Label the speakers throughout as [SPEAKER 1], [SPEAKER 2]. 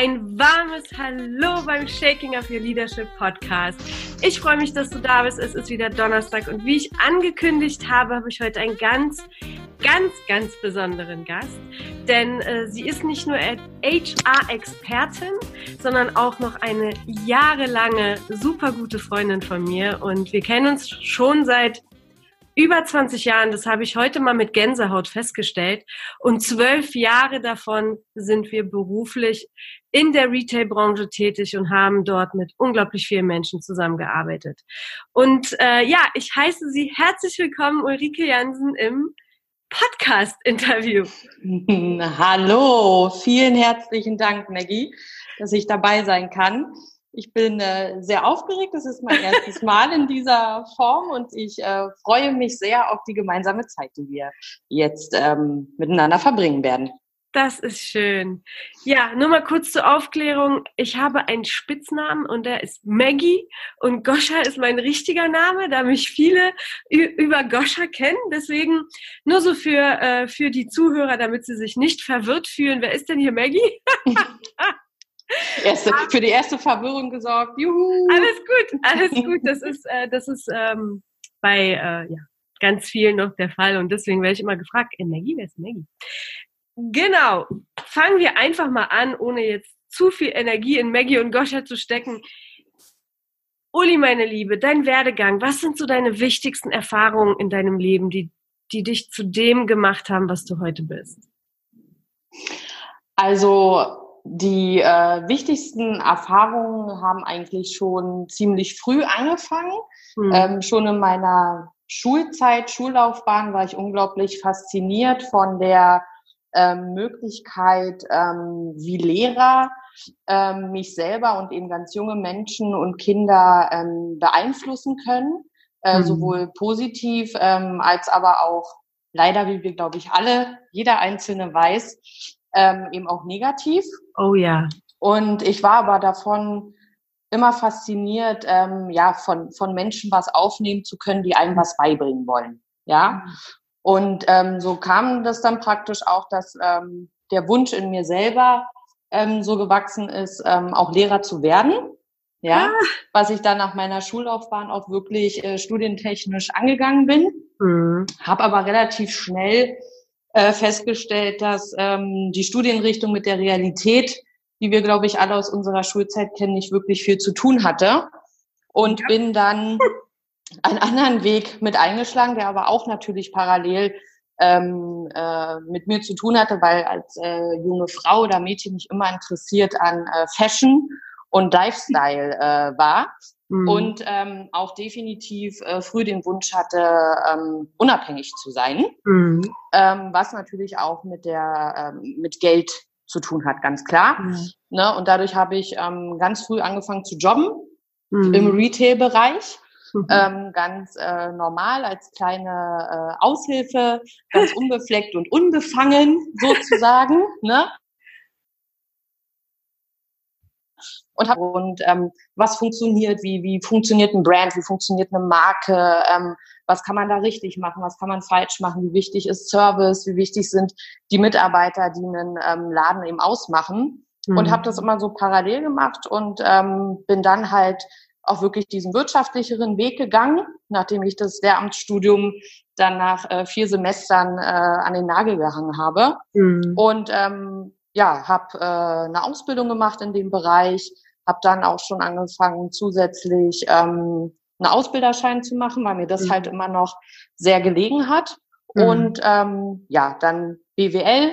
[SPEAKER 1] Ein warmes Hallo beim Shaking of Your Leadership Podcast. Ich freue mich, dass du da bist. Es ist wieder Donnerstag und wie ich angekündigt habe, habe ich heute einen ganz, ganz, ganz besonderen Gast. Denn äh, sie ist nicht nur HR-Expertin, sondern auch noch eine jahrelange super gute Freundin von mir. Und wir kennen uns schon seit über 20 Jahren, das habe ich heute mal mit Gänsehaut festgestellt. Und zwölf Jahre davon sind wir beruflich in der Retail-Branche tätig und haben dort mit unglaublich vielen Menschen zusammengearbeitet. Und äh, ja, ich heiße Sie herzlich willkommen, Ulrike Jansen, im Podcast-Interview.
[SPEAKER 2] Hallo, vielen herzlichen Dank, Maggie, dass ich dabei sein kann. Ich bin äh, sehr aufgeregt. Das ist mein erstes Mal in dieser Form und ich äh, freue mich sehr auf die gemeinsame Zeit, die wir jetzt ähm, miteinander verbringen werden.
[SPEAKER 1] Das ist schön. Ja, nur mal kurz zur Aufklärung. Ich habe einen Spitznamen und der ist Maggie und Goscha ist mein richtiger Name, da mich viele über Goscha kennen. Deswegen nur so für, äh, für die Zuhörer, damit sie sich nicht verwirrt fühlen. Wer ist denn hier Maggie?
[SPEAKER 2] erste, für die erste Verwirrung gesorgt. Juhu.
[SPEAKER 1] Alles gut, alles gut. Das ist, äh, das ist ähm, bei äh, ja, ganz vielen noch der Fall und deswegen werde ich immer gefragt, Energie, wer ist Energie? Genau. Fangen wir einfach mal an, ohne jetzt zu viel Energie in Maggie und Goscha zu stecken. Uli, meine Liebe, dein Werdegang, was sind so deine wichtigsten Erfahrungen in deinem Leben, die, die dich zu dem gemacht haben, was du heute bist?
[SPEAKER 2] Also die äh, wichtigsten Erfahrungen haben eigentlich schon ziemlich früh angefangen. Mhm. Ähm, schon in meiner Schulzeit, Schullaufbahn war ich unglaublich fasziniert von der ähm, Möglichkeit, ähm, wie Lehrer ähm, mich selber und eben ganz junge Menschen und Kinder ähm, beeinflussen können, äh, mhm. sowohl positiv ähm, als aber auch leider, wie wir glaube ich alle, jeder Einzelne weiß, ähm, eben auch negativ.
[SPEAKER 1] Oh ja.
[SPEAKER 2] Und ich war aber davon immer fasziniert, ähm, ja, von, von Menschen was aufnehmen zu können, die einem was beibringen wollen. Ja. Mhm. Und ähm, so kam das dann praktisch auch, dass ähm, der Wunsch in mir selber ähm, so gewachsen ist, ähm, auch Lehrer zu werden. Ja, ah. was ich dann nach meiner Schullaufbahn auch wirklich äh, studientechnisch angegangen bin. Mhm. Habe aber relativ schnell äh, festgestellt, dass ähm, die Studienrichtung mit der Realität, die wir, glaube ich, alle aus unserer Schulzeit kennen, nicht wirklich viel zu tun hatte. Und ja. bin dann einen anderen Weg mit eingeschlagen, der aber auch natürlich parallel ähm, äh, mit mir zu tun hatte, weil als äh, junge Frau oder Mädchen mich immer interessiert an äh, Fashion und Lifestyle äh, war mhm. und ähm, auch definitiv äh, früh den Wunsch hatte, ähm, unabhängig zu sein, mhm. ähm, was natürlich auch mit der ähm, mit Geld zu tun hat, ganz klar. Mhm. Ne? Und dadurch habe ich ähm, ganz früh angefangen zu jobben mhm. im Retail-Bereich. Mhm. Ähm, ganz äh, normal als kleine äh, Aushilfe, ganz unbefleckt und unbefangen sozusagen. ne? Und, hab, und ähm, was funktioniert, wie, wie funktioniert ein Brand, wie funktioniert eine Marke, ähm, was kann man da richtig machen, was kann man falsch machen, wie wichtig ist Service, wie wichtig sind die Mitarbeiter, die einen ähm, Laden eben ausmachen. Mhm. Und habe das immer so parallel gemacht und ähm, bin dann halt auch wirklich diesen wirtschaftlicheren Weg gegangen, nachdem ich das Lehramtsstudium dann nach äh, vier Semestern äh, an den Nagel gehangen habe. Mhm. Und ähm, ja, habe äh, eine Ausbildung gemacht in dem Bereich, habe dann auch schon angefangen, zusätzlich ähm, einen Ausbilderschein zu machen, weil mir das mhm. halt immer noch sehr gelegen hat. Mhm. Und ähm, ja, dann BWL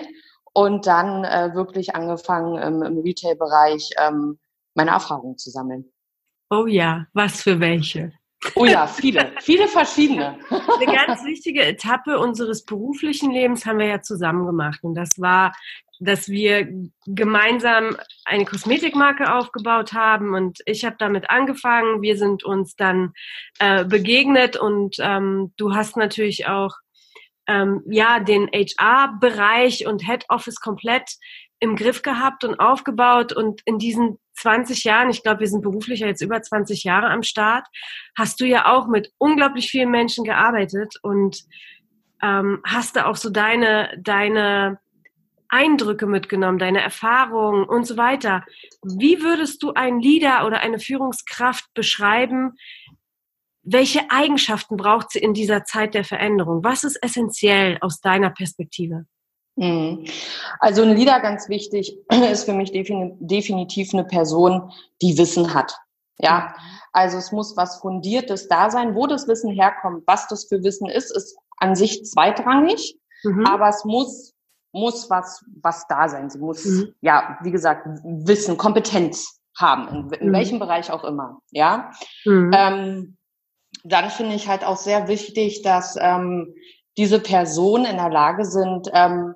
[SPEAKER 2] und dann äh, wirklich angefangen ähm, im Retail-Bereich ähm, meine Erfahrungen zu sammeln.
[SPEAKER 1] Oh ja, was für welche?
[SPEAKER 2] Oh ja, viele, viele verschiedene.
[SPEAKER 1] Eine ganz wichtige Etappe unseres beruflichen Lebens haben wir ja zusammen gemacht. Und das war dass wir gemeinsam eine Kosmetikmarke aufgebaut haben und ich habe damit angefangen. Wir sind uns dann äh, begegnet und ähm, du hast natürlich auch ähm, ja den HR-Bereich und Head Office komplett im Griff gehabt und aufgebaut und in diesen 20 Jahren, ich glaube, wir sind beruflich jetzt über 20 Jahre am Start, hast du ja auch mit unglaublich vielen Menschen gearbeitet und ähm, hast da auch so deine deine Eindrücke mitgenommen, deine Erfahrungen und so weiter. Wie würdest du einen Leader oder eine Führungskraft beschreiben? Welche Eigenschaften braucht sie in dieser Zeit der Veränderung? Was ist essentiell aus deiner Perspektive?
[SPEAKER 2] Mhm. Also ein Leader ganz wichtig ist für mich definitiv eine Person, die Wissen hat. Ja, also es muss was Fundiertes da sein. Wo das Wissen herkommt, was das für Wissen ist, ist an sich zweitrangig. Mhm. Aber es muss, muss was, was da sein. Sie muss, mhm. ja, wie gesagt, Wissen, Kompetenz haben, in, in mhm. welchem Bereich auch immer. Ja. Mhm. Ähm, dann finde ich halt auch sehr wichtig, dass ähm, diese Personen in der Lage sind, ähm,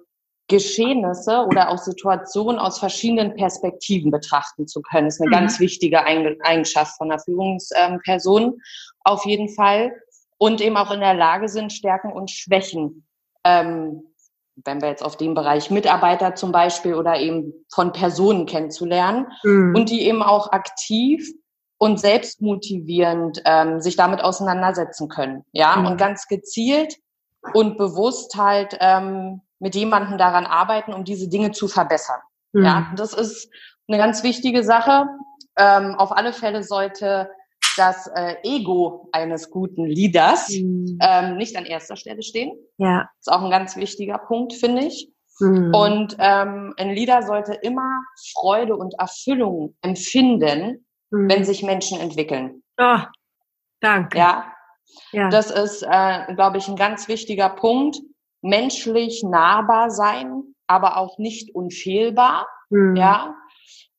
[SPEAKER 2] Geschehnisse oder auch Situationen aus verschiedenen Perspektiven betrachten zu können. Das ist eine mhm. ganz wichtige Eigenschaft von einer Führungsperson auf jeden Fall. Und eben auch in der Lage sind, Stärken und Schwächen, ähm, wenn wir jetzt auf dem Bereich Mitarbeiter zum Beispiel oder eben von Personen kennenzulernen mhm. und die eben auch aktiv und selbstmotivierend ähm, sich damit auseinandersetzen können. Ja, mhm. und ganz gezielt und bewusst halt ähm, mit jemandem daran arbeiten, um diese Dinge zu verbessern. Mhm. Ja, das ist eine ganz wichtige Sache. Ähm, auf alle Fälle sollte das äh, Ego eines guten Leaders mhm. ähm, nicht an erster Stelle stehen. Ja. Das ist auch ein ganz wichtiger Punkt, finde ich. Mhm. Und ähm, ein Leader sollte immer Freude und Erfüllung empfinden, mhm. wenn sich Menschen entwickeln.
[SPEAKER 1] Oh, danke.
[SPEAKER 2] Ja. ja. Das ist, äh, glaube ich, ein ganz wichtiger Punkt menschlich nahbar sein, aber auch nicht unfehlbar, mhm. ja,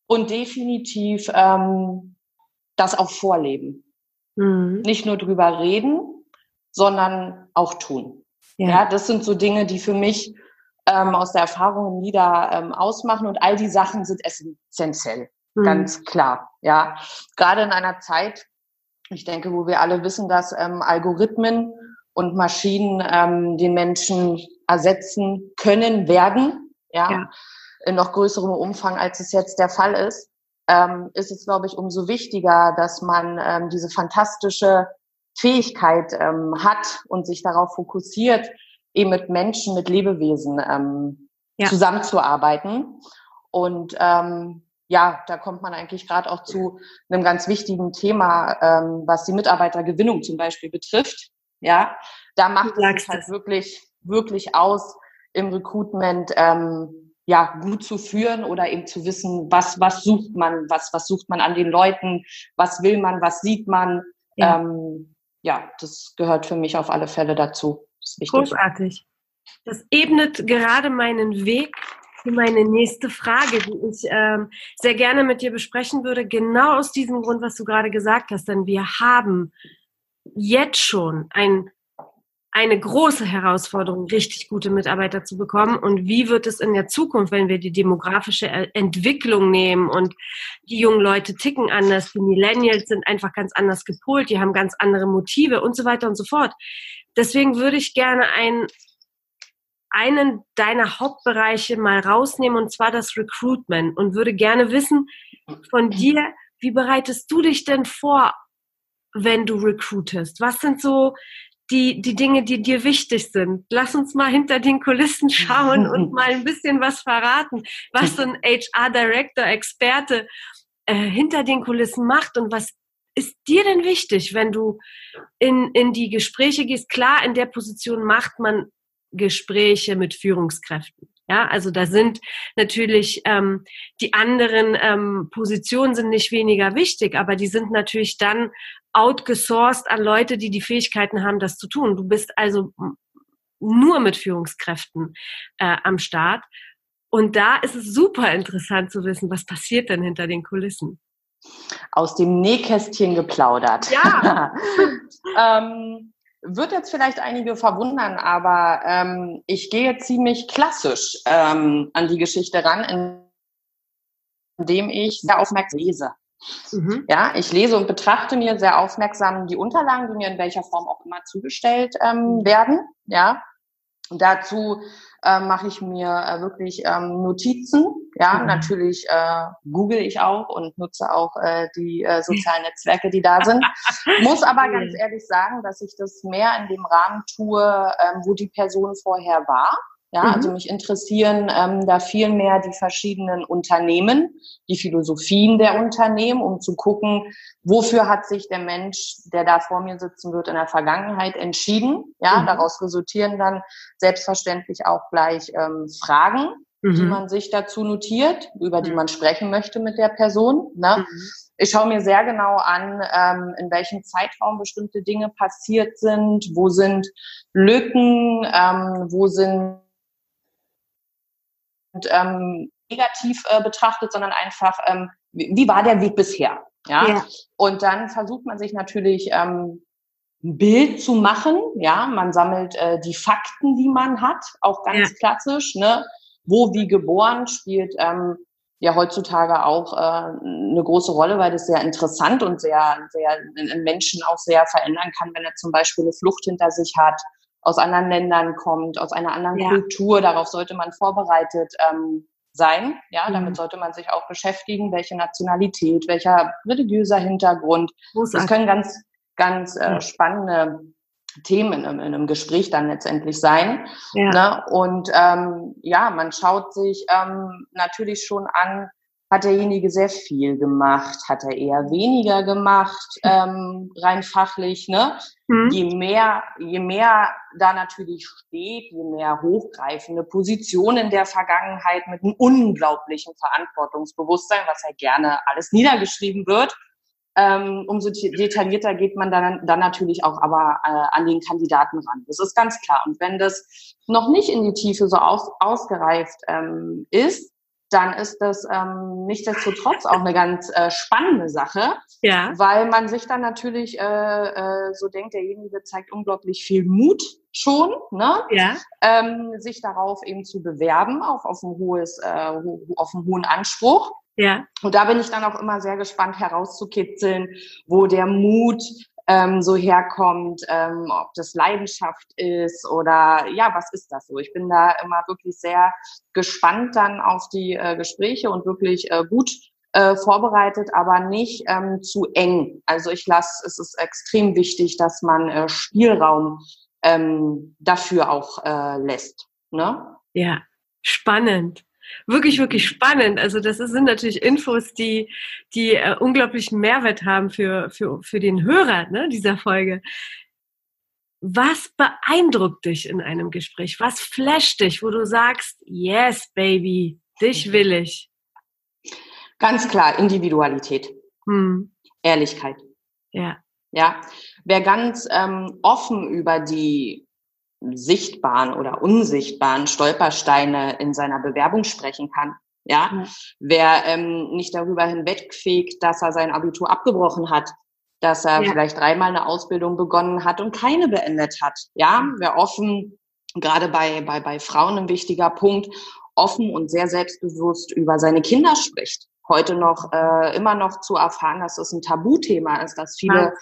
[SPEAKER 2] und definitiv ähm, das auch vorleben. Mhm. Nicht nur drüber reden, sondern auch tun. Ja. ja. das sind so Dinge, die für mich ähm, aus der Erfahrung nieder ähm, ausmachen und all die Sachen sind essentiell, mhm. ganz klar. Ja, gerade in einer Zeit, ich denke, wo wir alle wissen, dass ähm, Algorithmen und Maschinen ähm, den Menschen ersetzen können werden, ja, ja, in noch größerem Umfang, als es jetzt der Fall ist, ähm, ist es, glaube ich, umso wichtiger, dass man ähm, diese fantastische Fähigkeit ähm, hat und sich darauf fokussiert, eben mit Menschen, mit Lebewesen ähm, ja. zusammenzuarbeiten. Und ähm, ja, da kommt man eigentlich gerade auch zu einem ganz wichtigen Thema, ähm, was die Mitarbeitergewinnung zum Beispiel betrifft. Ja, da macht es halt wirklich, wirklich aus, im Recruitment ähm, ja gut zu führen oder eben zu wissen, was was sucht man, was was sucht man an den Leuten, was will man, was sieht man. Ja, ähm, ja das gehört für mich auf alle Fälle dazu.
[SPEAKER 1] Großartig. Das ebnet gerade meinen Weg für meine nächste Frage, die ich ähm, sehr gerne mit dir besprechen würde, genau aus diesem Grund, was du gerade gesagt hast. Denn wir haben jetzt schon ein, eine große Herausforderung, richtig gute Mitarbeiter zu bekommen. Und wie wird es in der Zukunft, wenn wir die demografische Entwicklung nehmen und die jungen Leute ticken anders, die Millennials sind einfach ganz anders gepolt, die haben ganz andere Motive und so weiter und so fort. Deswegen würde ich gerne ein, einen deiner Hauptbereiche mal rausnehmen, und zwar das Recruitment. Und würde gerne wissen von dir, wie bereitest du dich denn vor wenn du recruitest? Was sind so die, die Dinge, die dir wichtig sind? Lass uns mal hinter den Kulissen schauen und mal ein bisschen was verraten, was so ein HR-Director, Experte äh, hinter den Kulissen macht und was ist dir denn wichtig, wenn du in, in die Gespräche gehst? Klar, in der Position macht man Gespräche mit Führungskräften. Ja, also da sind natürlich ähm, die anderen ähm, Positionen sind nicht weniger wichtig, aber die sind natürlich dann outgesourced an Leute, die die Fähigkeiten haben, das zu tun. Du bist also nur mit Führungskräften äh, am Start. Und da ist es super interessant zu wissen, was passiert denn hinter den Kulissen.
[SPEAKER 2] Aus dem Nähkästchen geplaudert.
[SPEAKER 1] Ja.
[SPEAKER 2] ähm, wird jetzt vielleicht einige verwundern, aber ähm, ich gehe ziemlich klassisch ähm, an die Geschichte ran, indem ich sehr aufmerksam lese. Mhm. Ja, ich lese und betrachte mir sehr aufmerksam die Unterlagen, die mir in welcher Form auch immer zugestellt ähm, mhm. werden. Ja, und dazu äh, mache ich mir äh, wirklich ähm, Notizen. Ja, mhm. natürlich äh, google ich auch und nutze auch äh, die äh, sozialen Netzwerke, die da sind. Muss aber mhm. ganz ehrlich sagen, dass ich das mehr in dem Rahmen tue, ähm, wo die Person vorher war. Ja, mhm. also mich interessieren ähm, da viel mehr die verschiedenen Unternehmen, die Philosophien der Unternehmen, um zu gucken, wofür hat sich der Mensch, der da vor mir sitzen wird, in der Vergangenheit entschieden. Ja, mhm. daraus resultieren dann selbstverständlich auch gleich ähm, Fragen, mhm. die man sich dazu notiert, über die mhm. man sprechen möchte mit der Person. Ne? Mhm. Ich schaue mir sehr genau an, ähm, in welchem Zeitraum bestimmte Dinge passiert sind, wo sind Lücken, ähm, wo sind ähm, negativ äh, betrachtet, sondern einfach, ähm, wie, wie, war der Weg bisher? Ja? ja. Und dann versucht man sich natürlich ähm, ein Bild zu machen. Ja, man sammelt äh, die Fakten, die man hat, auch ganz ja. klassisch. Ne? Wo wie geboren spielt ähm, ja heutzutage auch äh, eine große Rolle, weil das sehr interessant und sehr, sehr einen Menschen auch sehr verändern kann, wenn er zum Beispiel eine Flucht hinter sich hat aus anderen Ländern kommt, aus einer anderen ja. Kultur. Darauf sollte man vorbereitet ähm, sein. Ja, mhm. damit sollte man sich auch beschäftigen, welche Nationalität, welcher religiöser Hintergrund. Großartig. Das können ganz, ganz äh, spannende Themen in, in, einem Gespräch dann letztendlich sein. Ja. Ne? Und ähm, ja, man schaut sich ähm, natürlich schon an, hat derjenige sehr viel gemacht? Hat er eher weniger gemacht, ähm, rein fachlich? Ne? Mhm. Je mehr, je mehr da natürlich steht, je mehr hochgreifende Positionen in der Vergangenheit mit einem unglaublichen Verantwortungsbewusstsein, was ja gerne alles niedergeschrieben wird, ähm, umso detaillierter geht man dann, dann natürlich auch aber äh, an den Kandidaten ran. Das ist ganz klar. Und wenn das noch nicht in die Tiefe so aus, ausgereift ähm, ist, dann ist das ähm, nichtsdestotrotz auch eine ganz äh, spannende Sache, ja. weil man sich dann natürlich äh, äh, so denkt, derjenige zeigt unglaublich viel Mut schon, ne? ja. ähm, sich darauf eben zu bewerben, auch auf ein hohes, äh, auf einen hohen Anspruch. Ja. Und da bin ich dann auch immer sehr gespannt herauszukitzeln, wo der Mut ähm, so herkommt, ähm, ob das Leidenschaft ist oder ja, was ist das so? Ich bin da immer wirklich sehr gespannt dann auf die äh, Gespräche und wirklich äh, gut äh, vorbereitet, aber nicht ähm, zu eng. Also ich lasse, es ist extrem wichtig, dass man äh, Spielraum ähm, dafür auch äh, lässt. Ne?
[SPEAKER 1] Ja, spannend wirklich, wirklich spannend. Also das sind natürlich Infos, die, die äh, unglaublichen Mehrwert haben für, für, für den Hörer ne, dieser Folge. Was beeindruckt dich in einem Gespräch? Was flasht dich, wo du sagst, yes, baby, dich will ich?
[SPEAKER 2] Ganz klar, Individualität. Hm. Ehrlichkeit. Ja. Ja. Wer ganz ähm, offen über die sichtbaren oder unsichtbaren Stolpersteine in seiner Bewerbung sprechen kann. Ja, ja. wer ähm, nicht darüber hinwegfegt, dass er sein Abitur abgebrochen hat, dass er ja. vielleicht dreimal eine Ausbildung begonnen hat und keine beendet hat. Ja, wer offen, gerade bei, bei, bei Frauen ein wichtiger Punkt, offen und sehr selbstbewusst über seine Kinder spricht. Heute noch äh, immer noch zu erfahren, dass es ein Tabuthema ist, dass viele ja.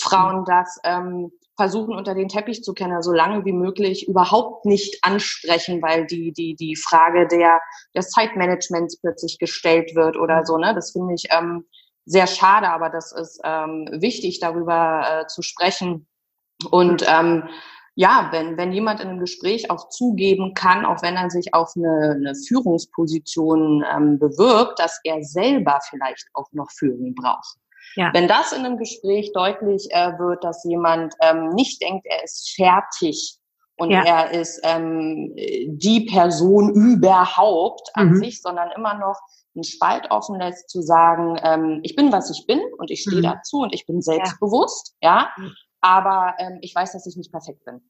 [SPEAKER 2] Frauen das ähm, versuchen unter den Teppich zu kennen, so lange wie möglich überhaupt nicht ansprechen, weil die, die, die Frage der, des Zeitmanagements plötzlich gestellt wird oder so, ne? Das finde ich ähm, sehr schade, aber das ist ähm, wichtig, darüber äh, zu sprechen. Und ähm, ja, wenn, wenn jemand in einem Gespräch auch zugeben kann, auch wenn er sich auf eine, eine Führungsposition ähm, bewirbt, dass er selber vielleicht auch noch Führung braucht. Ja. Wenn das in einem Gespräch deutlich äh, wird, dass jemand ähm, nicht denkt, er ist fertig und ja. er ist ähm, die Person überhaupt an mhm. sich, sondern immer noch einen Spalt offen lässt zu sagen, ähm, ich bin, was ich bin und ich stehe mhm. dazu und ich bin selbstbewusst, ja, ja? aber ähm, ich weiß, dass ich nicht perfekt bin.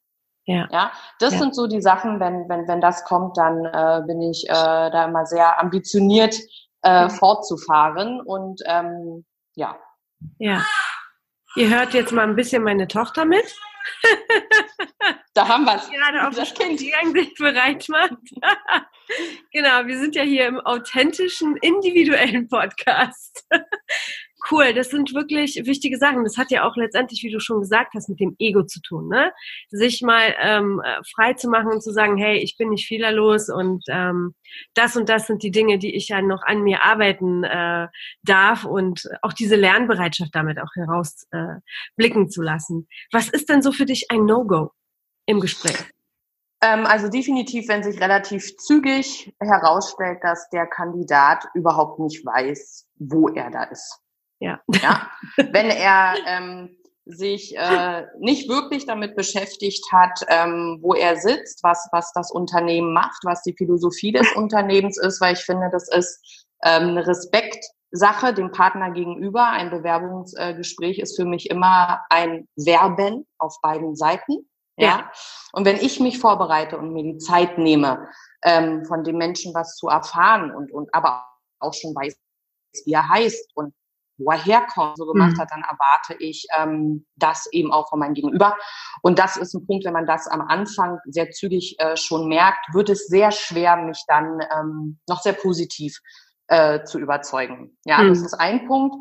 [SPEAKER 2] Ja. ja, das ja. sind so die Sachen, wenn, wenn, wenn das kommt, dann äh, bin ich äh, da immer sehr ambitioniert äh, fortzufahren und ähm, ja,
[SPEAKER 1] ja. Ihr hört jetzt mal ein bisschen meine Tochter mit.
[SPEAKER 2] Da haben wir es.
[SPEAKER 1] Gerade auf das Kind gegangen sich bereit macht. genau, wir sind ja hier im authentischen, individuellen Podcast. Cool, das sind wirklich wichtige Sachen. Das hat ja auch letztendlich, wie du schon gesagt hast, mit dem Ego zu tun, ne? Sich mal ähm, frei zu machen und zu sagen, hey, ich bin nicht fehlerlos und ähm, das und das sind die Dinge, die ich ja noch an mir arbeiten äh, darf und auch diese Lernbereitschaft damit auch herausblicken äh, zu lassen. Was ist denn so für dich ein No-Go im Gespräch?
[SPEAKER 2] Ähm, also definitiv, wenn sich relativ zügig herausstellt, dass der Kandidat überhaupt nicht weiß, wo er da ist.
[SPEAKER 1] Ja.
[SPEAKER 2] ja? Wenn er ähm, sich äh, nicht wirklich damit beschäftigt hat, ähm, wo er sitzt, was, was das Unternehmen macht, was die Philosophie des Unternehmens ist, weil ich finde, das ist ähm, eine Respektsache dem Partner gegenüber. Ein Bewerbungsgespräch ist für mich immer ein Werben auf beiden Seiten. Ja. ja. Und wenn ich mich vorbereite und mir die Zeit nehme, ähm, von dem Menschen was zu erfahren und, und aber auch schon weiß, wie er heißt und wo er herkommt, so gemacht mhm. hat, dann erwarte ich ähm, das eben auch von meinem Gegenüber. Und das ist ein Punkt, wenn man das am Anfang sehr zügig äh, schon merkt, wird es sehr schwer, mich dann ähm, noch sehr positiv äh, zu überzeugen. Ja, mhm. das ist ein Punkt,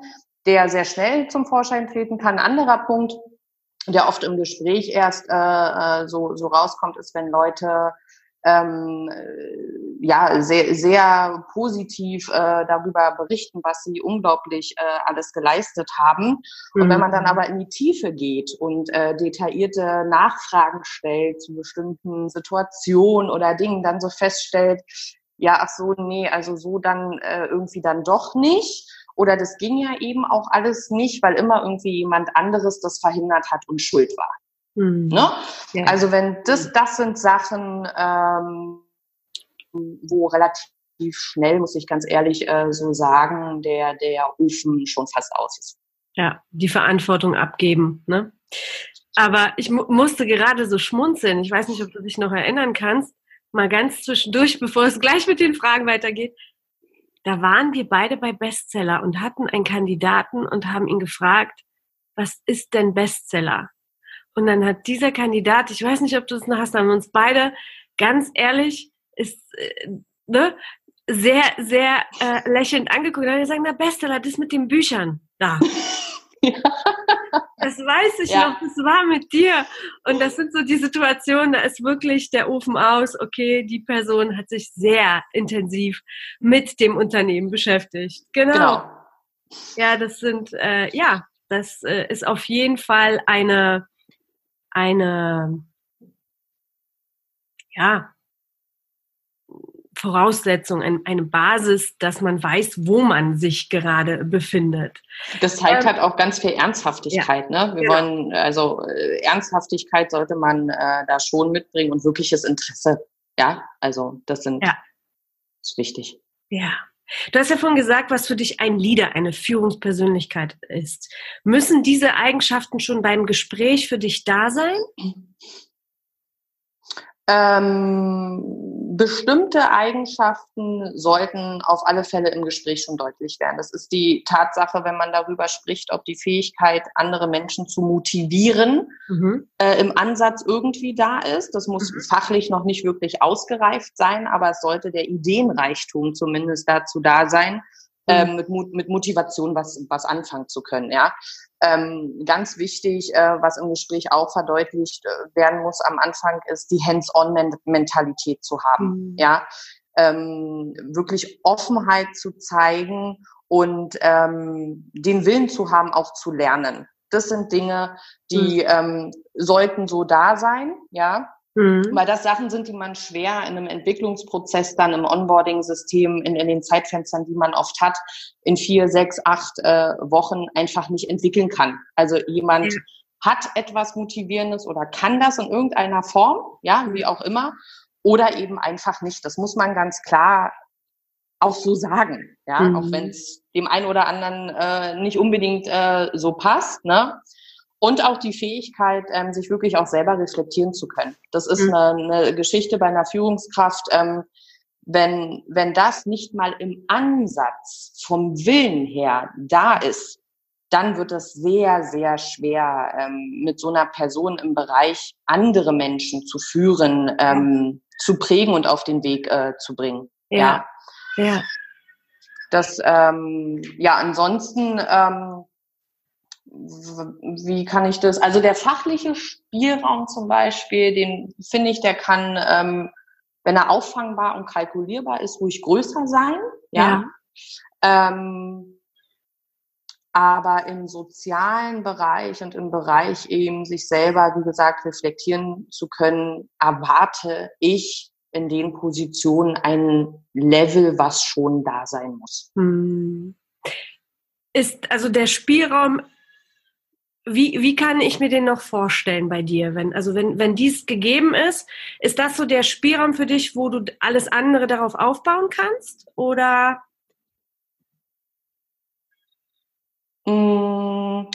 [SPEAKER 2] der sehr schnell zum Vorschein treten kann. Ein anderer Punkt, der oft im Gespräch erst äh, äh so, so rauskommt, ist, wenn Leute ähm, ja sehr, sehr positiv äh, darüber berichten, was sie unglaublich äh, alles geleistet haben. Mhm. Und wenn man dann mhm. aber in die Tiefe geht und äh, detaillierte Nachfragen stellt zu bestimmten Situationen oder Dingen, dann so feststellt, ja, ach so, nee, also so dann äh, irgendwie dann doch nicht. Oder das ging ja eben auch alles nicht, weil immer irgendwie jemand anderes das verhindert hat und schuld war. Mhm. Ne? Ja. Also wenn das, das sind Sachen, ähm, wo relativ schnell, muss ich ganz ehrlich äh, so sagen, der, der Ofen schon fast aus ist.
[SPEAKER 1] Ja, die Verantwortung abgeben. Ne? Aber ich mu musste gerade so schmunzeln. Ich weiß nicht, ob du dich noch erinnern kannst. Mal ganz zwischendurch, bevor es gleich mit den Fragen weitergeht. Da waren wir beide bei Bestseller und hatten einen Kandidaten und haben ihn gefragt, was ist denn Bestseller? Und dann hat dieser Kandidat, ich weiß nicht, ob du es noch hast, haben wir uns beide ganz ehrlich, ist, äh, ne, sehr, sehr äh, lächelnd angeguckt. Und dann gesagt, na Bestseller, das mit den Büchern da. Ja. Das weiß ich ja. noch, das war mit dir. Und das sind so die Situationen, da ist wirklich der Ofen aus. Okay, die Person hat sich sehr intensiv mit dem Unternehmen beschäftigt. Genau. genau. Ja, das sind, äh, ja, das äh, ist auf jeden Fall eine, eine, ja, Voraussetzung, eine Basis, dass man weiß, wo man sich gerade befindet.
[SPEAKER 2] Das zeigt ähm, halt auch ganz viel Ernsthaftigkeit. Ja, ne? Wir genau. wollen, also äh, Ernsthaftigkeit sollte man äh, da schon mitbringen und wirkliches Interesse. Ja, also das sind ja. Ist wichtig.
[SPEAKER 1] Ja. Du hast ja vorhin gesagt, was für dich ein Leader, eine Führungspersönlichkeit ist. Müssen diese Eigenschaften schon beim Gespräch für dich da sein?
[SPEAKER 2] Ähm, bestimmte Eigenschaften sollten auf alle Fälle im Gespräch schon deutlich werden. Das ist die Tatsache, wenn man darüber spricht, ob die Fähigkeit, andere Menschen zu motivieren, mhm. äh, im Ansatz irgendwie da ist. Das muss mhm. fachlich noch nicht wirklich ausgereift sein, aber es sollte der Ideenreichtum zumindest dazu da sein, ähm, mit, mit Motivation was, was anfangen zu können. Ja, ähm, ganz wichtig, äh, was im Gespräch auch verdeutlicht äh, werden muss am Anfang, ist die Hands-on-Mentalität zu haben. Mhm. Ja, ähm, wirklich Offenheit zu zeigen und ähm, den Willen zu haben, auch zu lernen. Das sind Dinge, die mhm. ähm, sollten so da sein, ja. Mhm. Weil das Sachen sind, die man schwer in einem Entwicklungsprozess dann im Onboarding-System, in, in den Zeitfenstern, die man oft hat, in vier, sechs, acht äh, Wochen einfach nicht entwickeln kann. Also jemand mhm. hat etwas Motivierendes oder kann das in irgendeiner Form, ja, wie auch immer, oder eben einfach nicht. Das muss man ganz klar auch so sagen, ja, mhm. auch wenn es dem einen oder anderen äh, nicht unbedingt äh, so passt, ne? Und auch die Fähigkeit, ähm, sich wirklich auch selber reflektieren zu können. Das ist mhm. eine, eine Geschichte bei einer Führungskraft. Ähm, wenn, wenn das nicht mal im Ansatz vom Willen her da ist, dann wird es sehr, sehr schwer, ähm, mit so einer Person im Bereich andere Menschen zu führen, ähm, zu prägen und auf den Weg äh, zu bringen.
[SPEAKER 1] Ja. Ja. ja.
[SPEAKER 2] Das, ähm, ja, ansonsten, ähm, wie kann ich das? Also der fachliche Spielraum zum Beispiel, den finde ich, der kann, ähm, wenn er auffangbar und kalkulierbar ist, ruhig größer sein. Ja. ja. Ähm, aber im sozialen Bereich und im Bereich eben sich selber, wie gesagt, reflektieren zu können, erwarte ich in den Positionen ein Level, was schon da sein muss. Hm.
[SPEAKER 1] Ist also der Spielraum, wie, wie kann ich mir den noch vorstellen bei dir? Wenn, also wenn, wenn dies gegeben ist, ist das so der Spielraum für dich, wo du alles andere darauf aufbauen kannst? Oder
[SPEAKER 2] Mm,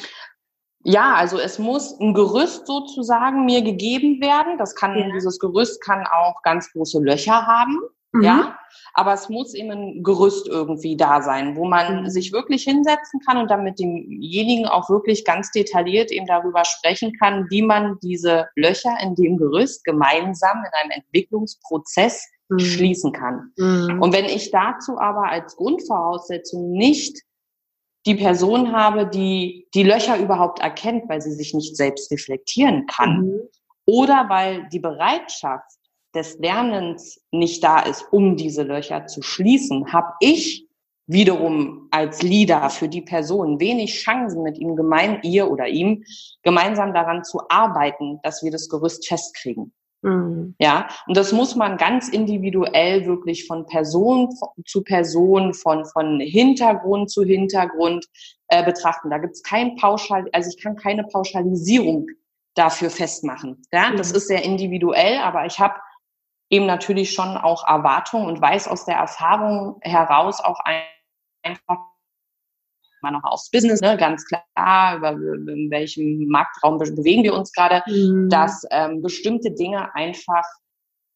[SPEAKER 2] ja, also es muss ein Gerüst sozusagen mir gegeben werden. Das kann, ja. dieses Gerüst kann auch ganz große Löcher haben. Mhm. Ja, aber es muss eben ein Gerüst irgendwie da sein, wo man mhm. sich wirklich hinsetzen kann und dann mit demjenigen auch wirklich ganz detailliert eben darüber sprechen kann, wie man diese Löcher in dem Gerüst gemeinsam in einem Entwicklungsprozess mhm. schließen kann. Mhm. Und wenn ich dazu aber als Grundvoraussetzung nicht die Person habe, die die Löcher überhaupt erkennt, weil sie sich nicht selbst reflektieren kann. Mhm. Oder weil die Bereitschaft des Lernens nicht da ist, um diese Löcher zu schließen, habe ich wiederum als Leader für die Person wenig Chancen, mit ihm gemein, ihr oder ihm gemeinsam daran zu arbeiten, dass wir das Gerüst festkriegen. Mhm. Ja, und das muss man ganz individuell wirklich von Person zu Person, von, von Hintergrund zu Hintergrund äh, betrachten. Da gibt es kein Pauschal, also ich kann keine Pauschalisierung dafür festmachen. Ja, mhm. das ist sehr individuell, aber ich habe eben natürlich schon auch Erwartungen und weiß aus der Erfahrung heraus auch einfach mal noch aufs Business, ne, ganz klar, über in welchem Marktraum bewegen wir uns gerade, mhm. dass ähm, bestimmte Dinge einfach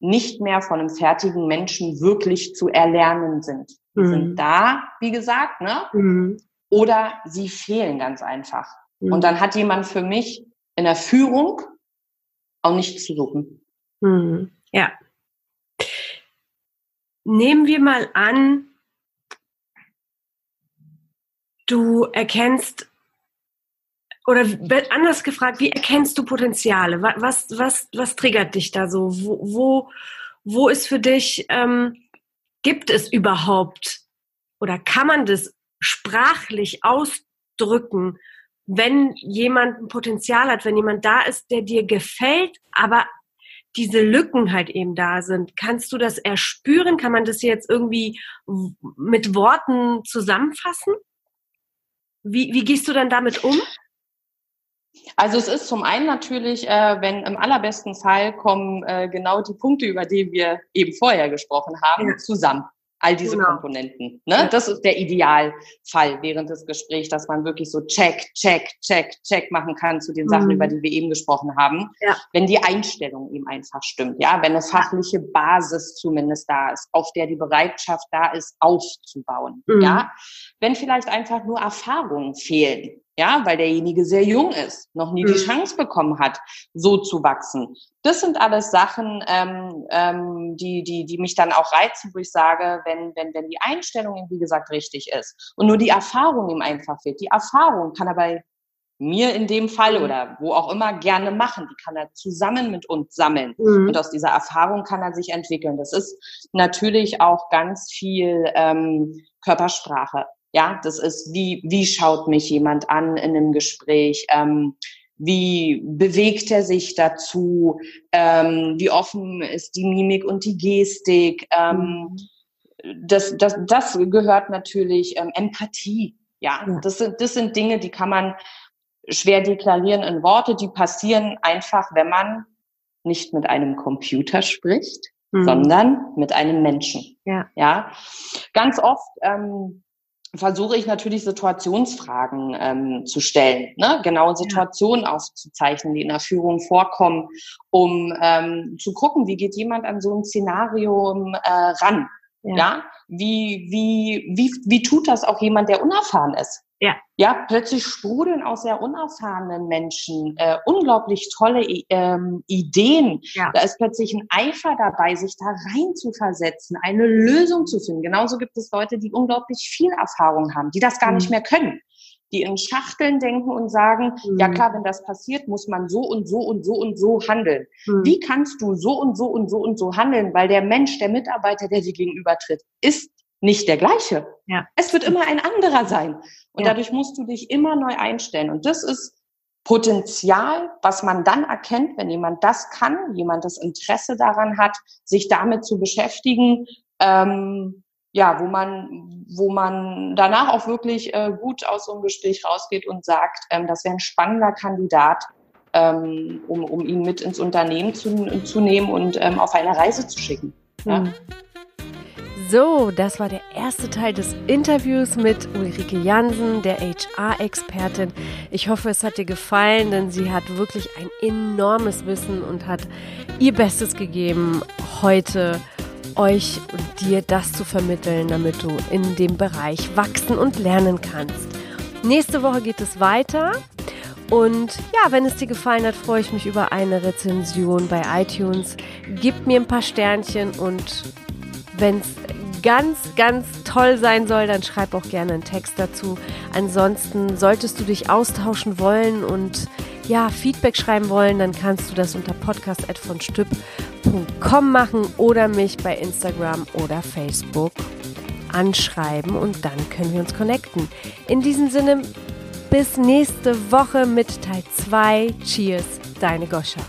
[SPEAKER 2] nicht mehr von einem fertigen Menschen wirklich zu erlernen sind. Die mhm. sind da, wie gesagt, ne? Mhm. Oder sie fehlen ganz einfach. Mhm. Und dann hat jemand für mich in der Führung auch nichts zu suchen.
[SPEAKER 1] Mhm. Ja. Nehmen wir mal an, du erkennst oder anders gefragt, wie erkennst du Potenziale? Was, was, was triggert dich da so? Wo, wo, wo ist für dich, ähm, gibt es überhaupt oder kann man das sprachlich ausdrücken, wenn jemand ein Potenzial hat, wenn jemand da ist, der dir gefällt, aber diese Lücken halt eben da sind. Kannst du das erspüren? Kann man das jetzt irgendwie mit Worten zusammenfassen? Wie, wie gehst du dann damit um?
[SPEAKER 2] Also es ist zum einen natürlich, äh, wenn im allerbesten Fall kommen äh, genau die Punkte, über die wir eben vorher gesprochen haben, ja. zusammen all diese genau. Komponenten. Ne? Das ist der Idealfall während des Gesprächs, dass man wirklich so check, check, check, check machen kann zu den Sachen, mhm. über die wir eben gesprochen haben. Ja. Wenn die Einstellung eben einfach stimmt, ja, wenn eine fachliche Basis zumindest da ist, auf der die Bereitschaft da ist, aufzubauen, mhm. ja. Wenn vielleicht einfach nur Erfahrungen fehlen, ja, weil derjenige sehr jung ist, noch nie mhm. die Chance bekommen hat, so zu wachsen. Das sind alles Sachen, ähm, ähm, die, die, die mich dann auch reizen, wo ich sage, wenn, wenn, wenn die Einstellung, wie gesagt, richtig ist und nur die Erfahrung ihm einfach wird. Die Erfahrung kann er bei mir in dem Fall mhm. oder wo auch immer gerne machen. Die kann er zusammen mit uns sammeln. Mhm. Und aus dieser Erfahrung kann er sich entwickeln. Das ist natürlich auch ganz viel ähm, Körpersprache. Ja, das ist, wie, wie schaut mich jemand an in einem Gespräch? Ähm, wie bewegt er sich dazu? Ähm, wie offen ist die Mimik und die Gestik? Ähm, das, das, das gehört natürlich ähm, Empathie. Ja, das sind, das sind Dinge, die kann man schwer deklarieren in Worte. Die passieren einfach, wenn man nicht mit einem Computer spricht, mhm. sondern mit einem Menschen. Ja. ja. Ganz oft ähm, versuche ich natürlich Situationsfragen ähm, zu stellen, ne? genaue Situationen ja. aufzuzeichnen, die in der Führung vorkommen, um ähm, zu gucken, wie geht jemand an so ein Szenario äh, ran. Ja. ja. Wie, wie, wie, wie tut das auch jemand, der unerfahren ist? Ja. Ja, plötzlich sprudeln aus sehr unerfahrenen Menschen äh, unglaublich tolle ähm, Ideen. Ja. Da ist plötzlich ein Eifer dabei, sich da rein zu versetzen, eine Lösung zu finden. Genauso gibt es Leute, die unglaublich viel Erfahrung haben, die das gar mhm. nicht mehr können. Die in Schachteln denken und sagen, mhm. ja klar, wenn das passiert, muss man so und so und so und so handeln. Mhm. Wie kannst du so und so und so und so handeln? Weil der Mensch, der Mitarbeiter, der dir gegenübertritt, ist nicht der gleiche.
[SPEAKER 1] Ja.
[SPEAKER 2] Es wird immer ein anderer sein. Und
[SPEAKER 1] Ja.
[SPEAKER 2] dadurch musst du dich immer neu einstellen. Und das ist Potenzial, was man dann erkennt, wenn jemand das kann, jemand das Interesse daran hat, sich damit zu beschäftigen, ähm, ja, wo man, wo man danach auch wirklich äh, gut aus so einem Gespräch rausgeht und sagt, ähm, das wäre ein spannender Kandidat, ähm, um, um ihn mit ins Unternehmen zu, zu nehmen und ähm, auf eine Reise zu schicken. Ja.
[SPEAKER 1] Mhm. So, das war der erste Teil des Interviews mit Ulrike Jansen, der HR-Expertin. Ich hoffe, es hat dir gefallen, denn sie hat wirklich ein enormes Wissen und hat ihr Bestes gegeben, heute euch und dir das zu vermitteln, damit du in dem Bereich wachsen und lernen kannst. Nächste Woche geht es weiter. Und ja, wenn es dir gefallen hat, freue ich mich über eine Rezension bei iTunes. Gib mir ein paar Sternchen und wenn es ganz, ganz toll sein soll, dann schreib auch gerne einen Text dazu. Ansonsten solltest du dich austauschen wollen und ja, Feedback schreiben wollen, dann kannst du das unter podcast.vonstüpp.com machen oder mich bei Instagram oder Facebook anschreiben und dann können wir uns connecten. In diesem Sinne, bis nächste Woche mit Teil 2. Cheers, deine Goscha.